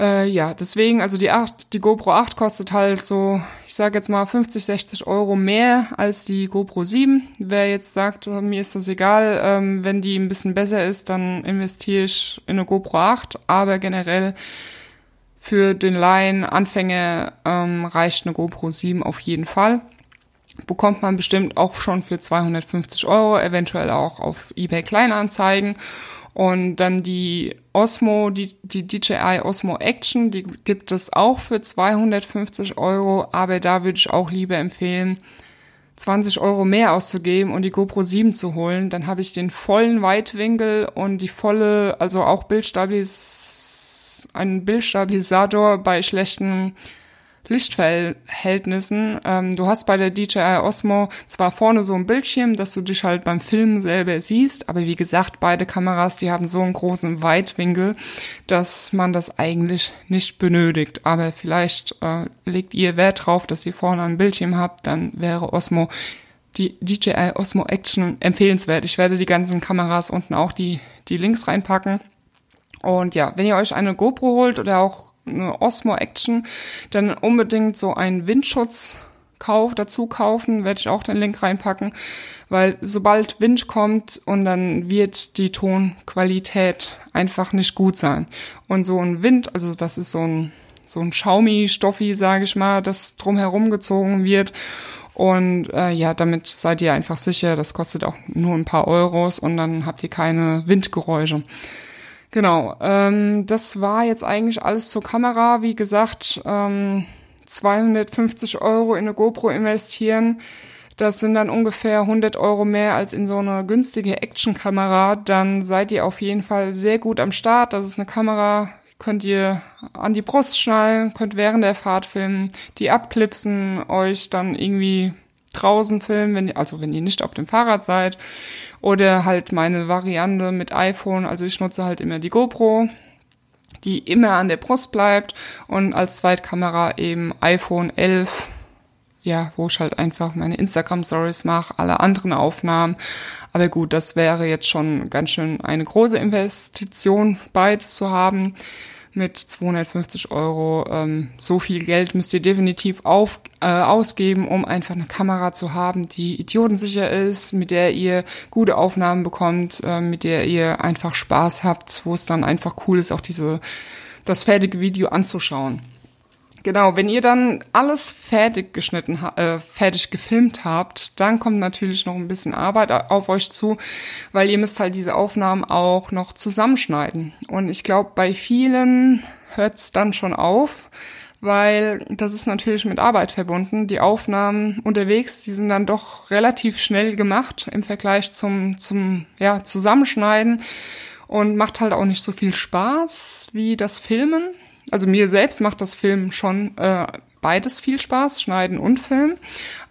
Äh, ja, deswegen, also die 8, die GoPro 8 kostet halt so, ich sage jetzt mal 50, 60 Euro mehr als die GoPro 7. Wer jetzt sagt, äh, mir ist das egal, ähm, wenn die ein bisschen besser ist, dann investiere ich in eine GoPro 8, aber generell für den Laien Anfänger ähm, reicht eine GoPro 7 auf jeden Fall. Bekommt man bestimmt auch schon für 250 Euro, eventuell auch auf eBay Kleinanzeigen. Und dann die Osmo, die, die DJI Osmo Action, die gibt es auch für 250 Euro, aber da würde ich auch lieber empfehlen, 20 Euro mehr auszugeben und die GoPro 7 zu holen. Dann habe ich den vollen Weitwinkel und die volle, also auch Bildstabilis ein Bildstabilisator bei schlechten Lichtverhältnissen. Ähm, du hast bei der DJI Osmo zwar vorne so ein Bildschirm, dass du dich halt beim Filmen selber siehst, aber wie gesagt, beide Kameras, die haben so einen großen Weitwinkel, dass man das eigentlich nicht benötigt. Aber vielleicht äh, legt ihr Wert drauf, dass ihr vorne ein Bildschirm habt, dann wäre Osmo die DJI Osmo Action empfehlenswert. Ich werde die ganzen Kameras unten auch die, die Links reinpacken. Und ja, wenn ihr euch eine GoPro holt oder auch eine Osmo Action, dann unbedingt so einen Windschutz kauf, dazu kaufen, werde ich auch den Link reinpacken, weil sobald Wind kommt und dann wird die Tonqualität einfach nicht gut sein. Und so ein Wind, also das ist so ein so ein Schaumi-Stoffi, sage ich mal, das drumherum gezogen wird. Und äh, ja, damit seid ihr einfach sicher, das kostet auch nur ein paar Euros und dann habt ihr keine Windgeräusche. Genau, ähm, das war jetzt eigentlich alles zur Kamera. Wie gesagt, ähm, 250 Euro in eine GoPro investieren. Das sind dann ungefähr 100 Euro mehr als in so eine günstige Actionkamera. Dann seid ihr auf jeden Fall sehr gut am Start. Das ist eine Kamera, könnt ihr an die Brust schnallen, könnt während der Fahrt filmen, die abklipsen, euch dann irgendwie draußen filmen, wenn also wenn ihr nicht auf dem Fahrrad seid. Oder halt meine Variante mit iPhone. Also ich nutze halt immer die GoPro, die immer an der Brust bleibt und als Zweitkamera eben iPhone 11 ja, wo ich halt einfach meine Instagram Stories mache, alle anderen Aufnahmen. Aber gut, das wäre jetzt schon ganz schön eine große Investition, beides zu haben mit 250 Euro. Ähm, so viel Geld müsst ihr definitiv auf, äh, ausgeben, um einfach eine Kamera zu haben, die idiotensicher ist, mit der ihr gute Aufnahmen bekommt, äh, mit der ihr einfach Spaß habt, wo es dann einfach cool ist, auch diese das fertige Video anzuschauen. Genau, wenn ihr dann alles fertig geschnitten, äh, fertig gefilmt habt, dann kommt natürlich noch ein bisschen Arbeit auf euch zu, weil ihr müsst halt diese Aufnahmen auch noch zusammenschneiden. Und ich glaube, bei vielen hört es dann schon auf, weil das ist natürlich mit Arbeit verbunden. Die Aufnahmen unterwegs, die sind dann doch relativ schnell gemacht im Vergleich zum, zum ja, Zusammenschneiden und macht halt auch nicht so viel Spaß wie das Filmen. Also mir selbst macht das Film schon äh, beides viel Spaß, Schneiden und Film.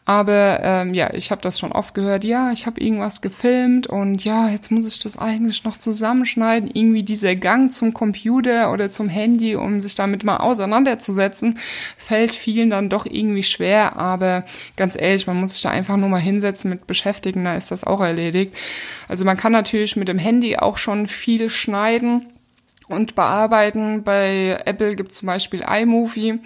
Aber ähm, ja, ich habe das schon oft gehört, ja, ich habe irgendwas gefilmt und ja, jetzt muss ich das eigentlich noch zusammenschneiden. Irgendwie dieser Gang zum Computer oder zum Handy, um sich damit mal auseinanderzusetzen, fällt vielen dann doch irgendwie schwer. Aber ganz ehrlich, man muss sich da einfach nur mal hinsetzen mit beschäftigen, da ist das auch erledigt. Also man kann natürlich mit dem Handy auch schon viel schneiden und bearbeiten. Bei Apple gibt es zum Beispiel iMovie.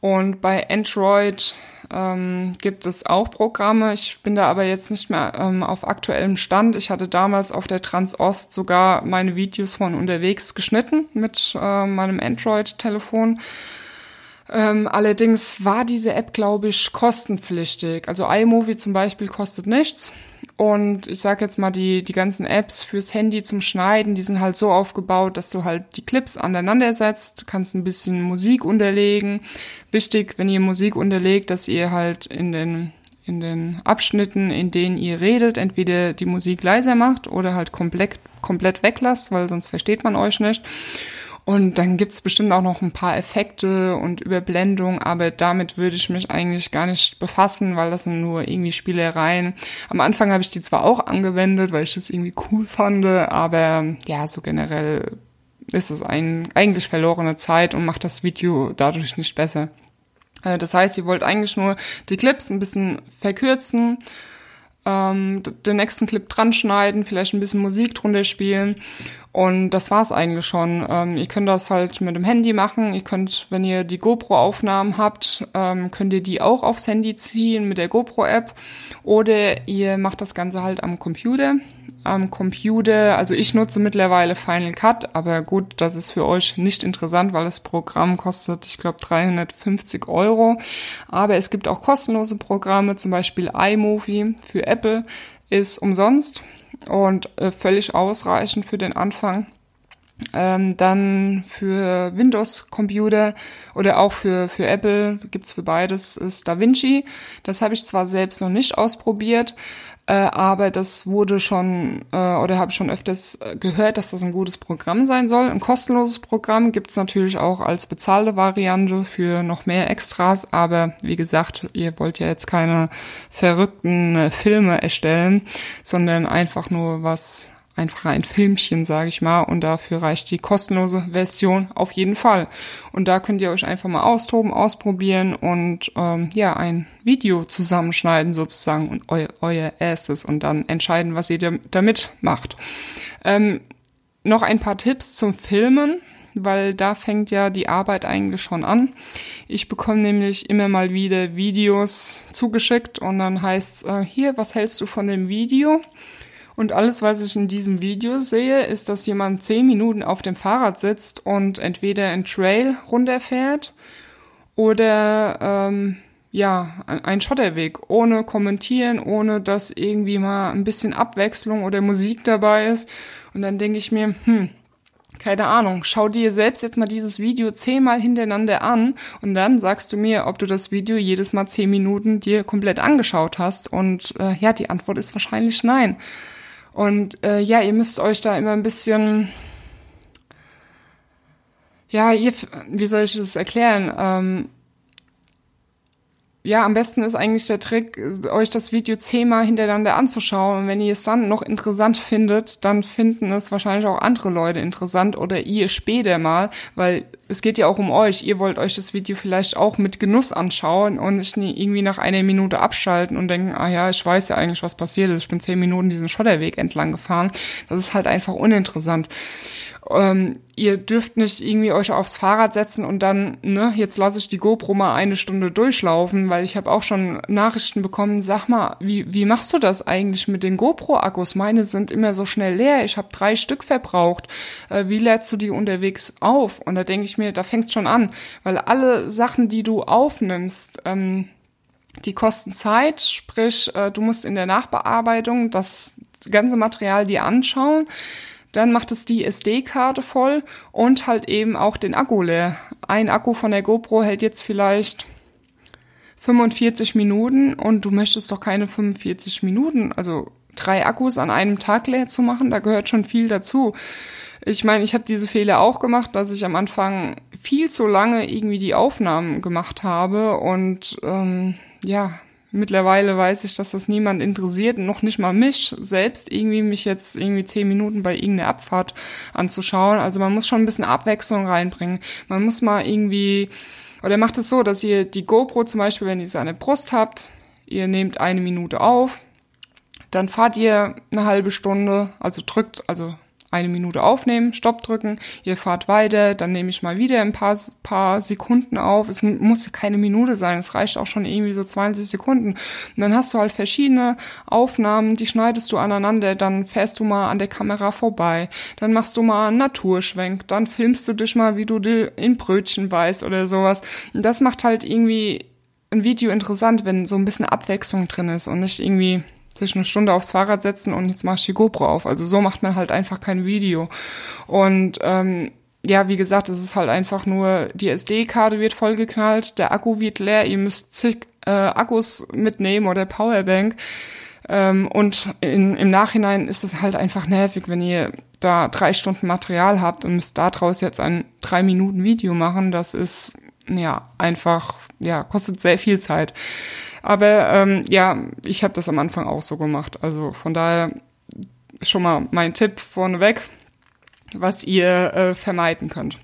Und bei Android ähm, gibt es auch Programme. Ich bin da aber jetzt nicht mehr ähm, auf aktuellem Stand. Ich hatte damals auf der Transost sogar meine Videos von unterwegs geschnitten mit äh, meinem Android-Telefon. Ähm, allerdings war diese App, glaube ich, kostenpflichtig. Also iMovie zum Beispiel kostet nichts. Und ich sage jetzt mal, die, die ganzen Apps fürs Handy zum Schneiden, die sind halt so aufgebaut, dass du halt die Clips aneinander setzt, kannst ein bisschen Musik unterlegen. Wichtig, wenn ihr Musik unterlegt, dass ihr halt in den in den Abschnitten, in denen ihr redet, entweder die Musik leiser macht oder halt komplett, komplett weglasst, weil sonst versteht man euch nicht. Und dann gibt's bestimmt auch noch ein paar Effekte und Überblendung, aber damit würde ich mich eigentlich gar nicht befassen, weil das sind nur irgendwie Spielereien. Am Anfang habe ich die zwar auch angewendet, weil ich das irgendwie cool fand, aber ja, so generell ist es ein, eigentlich verlorene Zeit und macht das Video dadurch nicht besser. Äh, das heißt, ihr wollt eigentlich nur die Clips ein bisschen verkürzen ähm, den nächsten Clip dran schneiden, vielleicht ein bisschen Musik drunter spielen. Und das war's eigentlich schon. Ähm, ihr könnt das halt mit dem Handy machen. Ihr könnt, wenn ihr die GoPro-Aufnahmen habt, ähm, könnt ihr die auch aufs Handy ziehen mit der GoPro-App. Oder ihr macht das Ganze halt am Computer am Computer. Also ich nutze mittlerweile Final Cut, aber gut, das ist für euch nicht interessant, weil das Programm kostet, ich glaube, 350 Euro. Aber es gibt auch kostenlose Programme, zum Beispiel iMovie für Apple ist umsonst und äh, völlig ausreichend für den Anfang. Ähm, dann für Windows-Computer oder auch für, für Apple gibt's für beides ist DaVinci. Das habe ich zwar selbst noch nicht ausprobiert, äh, aber das wurde schon äh, oder habe schon öfters äh, gehört, dass das ein gutes Programm sein soll. Ein kostenloses Programm gibt's natürlich auch als bezahlte Variante für noch mehr Extras, aber wie gesagt, ihr wollt ja jetzt keine verrückten äh, Filme erstellen, sondern einfach nur was einfach ein Filmchen, sage ich mal, und dafür reicht die kostenlose Version auf jeden Fall. Und da könnt ihr euch einfach mal austoben, ausprobieren und ähm, ja, ein Video zusammenschneiden sozusagen und eu euer erstes und dann entscheiden, was ihr damit macht. Ähm, noch ein paar Tipps zum Filmen weil da fängt ja die Arbeit eigentlich schon an. Ich bekomme nämlich immer mal wieder Videos zugeschickt und dann heißt äh, hier, was hältst du von dem Video? Und alles, was ich in diesem Video sehe, ist, dass jemand zehn Minuten auf dem Fahrrad sitzt und entweder einen Trail runterfährt oder ähm, ja, ein Schotterweg, ohne kommentieren, ohne dass irgendwie mal ein bisschen Abwechslung oder Musik dabei ist. Und dann denke ich mir, hm, keine Ahnung, schau dir selbst jetzt mal dieses Video zehnmal hintereinander an und dann sagst du mir, ob du das Video jedes Mal zehn Minuten dir komplett angeschaut hast. Und äh, ja, die Antwort ist wahrscheinlich nein. Und äh, ja, ihr müsst euch da immer ein bisschen, ja, ihr, wie soll ich das erklären? Ähm, ja, am besten ist eigentlich der Trick, euch das Video zehnmal hintereinander anzuschauen. Und wenn ihr es dann noch interessant findet, dann finden es wahrscheinlich auch andere Leute interessant oder ihr später mal, weil es geht ja auch um euch. Ihr wollt euch das Video vielleicht auch mit Genuss anschauen und nicht irgendwie nach einer Minute abschalten und denken, ah ja, ich weiß ja eigentlich, was passiert ist. Ich bin zehn Minuten diesen Schotterweg entlang gefahren. Das ist halt einfach uninteressant ähm, ihr dürft nicht irgendwie euch aufs Fahrrad setzen und dann, ne, jetzt lasse ich die GoPro mal eine Stunde durchlaufen, weil ich habe auch schon Nachrichten bekommen, sag mal, wie, wie machst du das eigentlich mit den GoPro-Akkus? Meine sind immer so schnell leer, ich habe drei Stück verbraucht. Äh, wie lädst du die unterwegs auf? Und da denke ich mir, da fängt's schon an, weil alle Sachen, die du aufnimmst, ähm, die kosten Zeit, sprich, äh, du musst in der Nachbearbeitung das ganze Material dir anschauen dann macht es die SD-Karte voll und halt eben auch den Akku leer. Ein Akku von der GoPro hält jetzt vielleicht 45 Minuten und du möchtest doch keine 45 Minuten, also drei Akkus an einem Tag leer zu machen, da gehört schon viel dazu. Ich meine, ich habe diese Fehler auch gemacht, dass ich am Anfang viel zu lange irgendwie die Aufnahmen gemacht habe und ähm, ja, Mittlerweile weiß ich, dass das niemand interessiert, noch nicht mal mich selbst, irgendwie mich jetzt irgendwie zehn Minuten bei irgendeiner Abfahrt anzuschauen. Also man muss schon ein bisschen Abwechslung reinbringen. Man muss mal irgendwie, oder macht es so, dass ihr die GoPro zum Beispiel, wenn ihr sie an der Brust habt, ihr nehmt eine Minute auf, dann fahrt ihr eine halbe Stunde, also drückt, also eine Minute aufnehmen, Stopp drücken, ihr fahrt weiter, dann nehme ich mal wieder ein paar, paar Sekunden auf. Es muss keine Minute sein, es reicht auch schon irgendwie so 20 Sekunden. Und dann hast du halt verschiedene Aufnahmen, die schneidest du aneinander, dann fährst du mal an der Kamera vorbei, dann machst du mal einen Naturschwenk, dann filmst du dich mal, wie du in Brötchen beißt oder sowas. Und das macht halt irgendwie ein Video interessant, wenn so ein bisschen Abwechslung drin ist und nicht irgendwie sich eine Stunde aufs Fahrrad setzen und jetzt mach ich die GoPro auf. Also so macht man halt einfach kein Video. Und ähm, ja, wie gesagt, es ist halt einfach nur, die SD-Karte wird vollgeknallt, der Akku wird leer, ihr müsst zig äh, Akkus mitnehmen oder Powerbank. Ähm, und in, im Nachhinein ist es halt einfach nervig, wenn ihr da drei Stunden Material habt und müsst daraus jetzt ein drei Minuten Video machen. Das ist ja einfach, ja, kostet sehr viel Zeit. Aber ähm, ja, ich habe das am Anfang auch so gemacht. Also von daher schon mal mein Tipp vorneweg, was ihr äh, vermeiden könnt.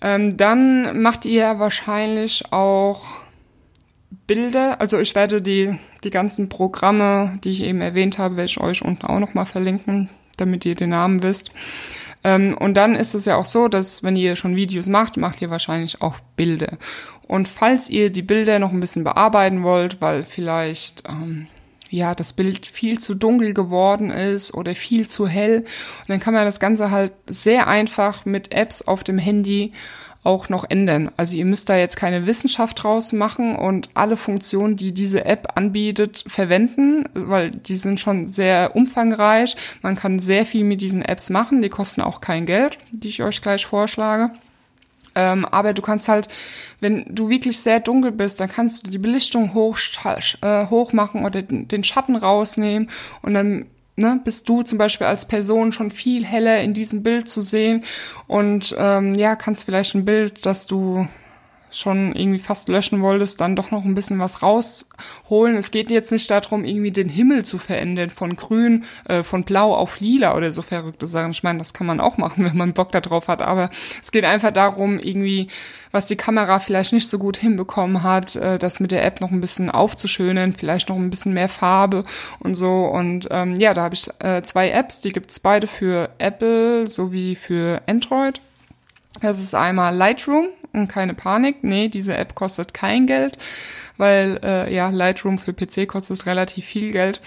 Ähm, dann macht ihr wahrscheinlich auch Bilder. Also ich werde die, die ganzen Programme, die ich eben erwähnt habe, werde ich euch unten auch nochmal verlinken, damit ihr den Namen wisst. Ähm, und dann ist es ja auch so, dass wenn ihr schon Videos macht, macht ihr wahrscheinlich auch Bilder. Und falls ihr die Bilder noch ein bisschen bearbeiten wollt, weil vielleicht ähm, ja das Bild viel zu dunkel geworden ist oder viel zu hell, dann kann man das Ganze halt sehr einfach mit Apps auf dem Handy auch noch ändern. Also ihr müsst da jetzt keine Wissenschaft draus machen und alle Funktionen, die diese App anbietet, verwenden, weil die sind schon sehr umfangreich. Man kann sehr viel mit diesen Apps machen, die kosten auch kein Geld, die ich euch gleich vorschlage. Ähm, aber du kannst halt, wenn du wirklich sehr dunkel bist, dann kannst du die Belichtung hoch, äh, hoch machen oder den Schatten rausnehmen und dann ne, bist du zum Beispiel als Person schon viel heller in diesem Bild zu sehen. Und ähm, ja, kannst vielleicht ein Bild, das du schon irgendwie fast löschen wolltest, dann doch noch ein bisschen was rausholen. Es geht jetzt nicht darum, irgendwie den Himmel zu verändern, von grün, äh, von blau auf lila oder so verrückte Sachen. Ich meine, das kann man auch machen, wenn man Bock darauf hat, aber es geht einfach darum, irgendwie, was die Kamera vielleicht nicht so gut hinbekommen hat, äh, das mit der App noch ein bisschen aufzuschönen, vielleicht noch ein bisschen mehr Farbe und so. Und ähm, ja, da habe ich äh, zwei Apps, die gibt's beide für Apple sowie für Android. Das ist einmal Lightroom und keine Panik. Nee, diese App kostet kein Geld, weil äh, ja, Lightroom für PC kostet relativ viel Geld.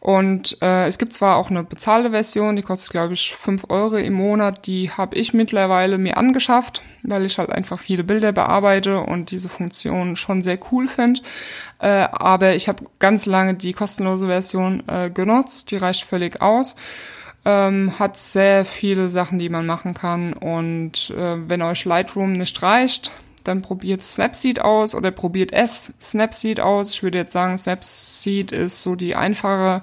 Und äh, es gibt zwar auch eine bezahlte Version, die kostet, glaube ich, fünf Euro im Monat. Die habe ich mittlerweile mir angeschafft, weil ich halt einfach viele Bilder bearbeite und diese Funktion schon sehr cool finde. Äh, aber ich habe ganz lange die kostenlose Version äh, genutzt, die reicht völlig aus. Ähm, hat sehr viele Sachen, die man machen kann. Und äh, wenn euch Lightroom nicht reicht, dann probiert Snapseed aus oder probiert es Snapseed aus. Ich würde jetzt sagen, Snapseed ist so die einfache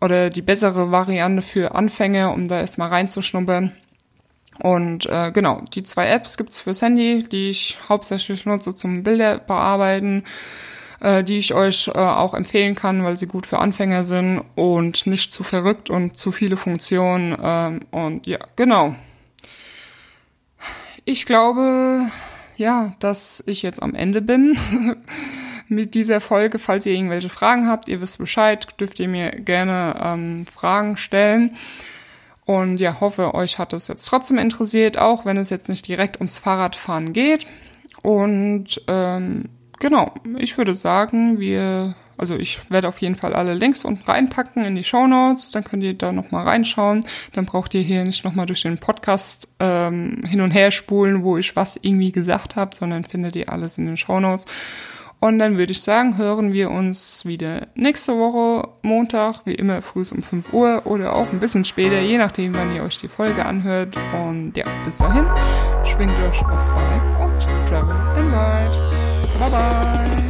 oder die bessere Variante für Anfänger, um da erstmal reinzuschnuppern. Und äh, genau, die zwei Apps gibt's fürs Handy, die ich hauptsächlich nutze zum Bilder bearbeiten äh, die ich euch äh, auch empfehlen kann, weil sie gut für Anfänger sind und nicht zu verrückt und zu viele Funktionen. Ähm, und ja, genau. Ich glaube, ja, dass ich jetzt am Ende bin mit dieser Folge. Falls ihr irgendwelche Fragen habt, ihr wisst Bescheid, dürft ihr mir gerne ähm, Fragen stellen. Und ja, hoffe, euch hat es jetzt trotzdem interessiert, auch wenn es jetzt nicht direkt ums Fahrradfahren geht. Und ähm, genau, ich würde sagen, wir, also ich werde auf jeden Fall alle Links unten reinpacken in die Show Notes, dann könnt ihr da nochmal reinschauen. Dann braucht ihr hier nicht nochmal durch den Podcast ähm, hin und her spulen, wo ich was irgendwie gesagt habe, sondern findet ihr alles in den Show Notes. Und dann würde ich sagen, hören wir uns wieder nächste Woche Montag, wie immer früh um 5 Uhr oder auch ein bisschen später, je nachdem, wann ihr euch die Folge anhört. Und ja, bis dahin, schwingt euch aufs Bike und travel in Ride. 拜拜。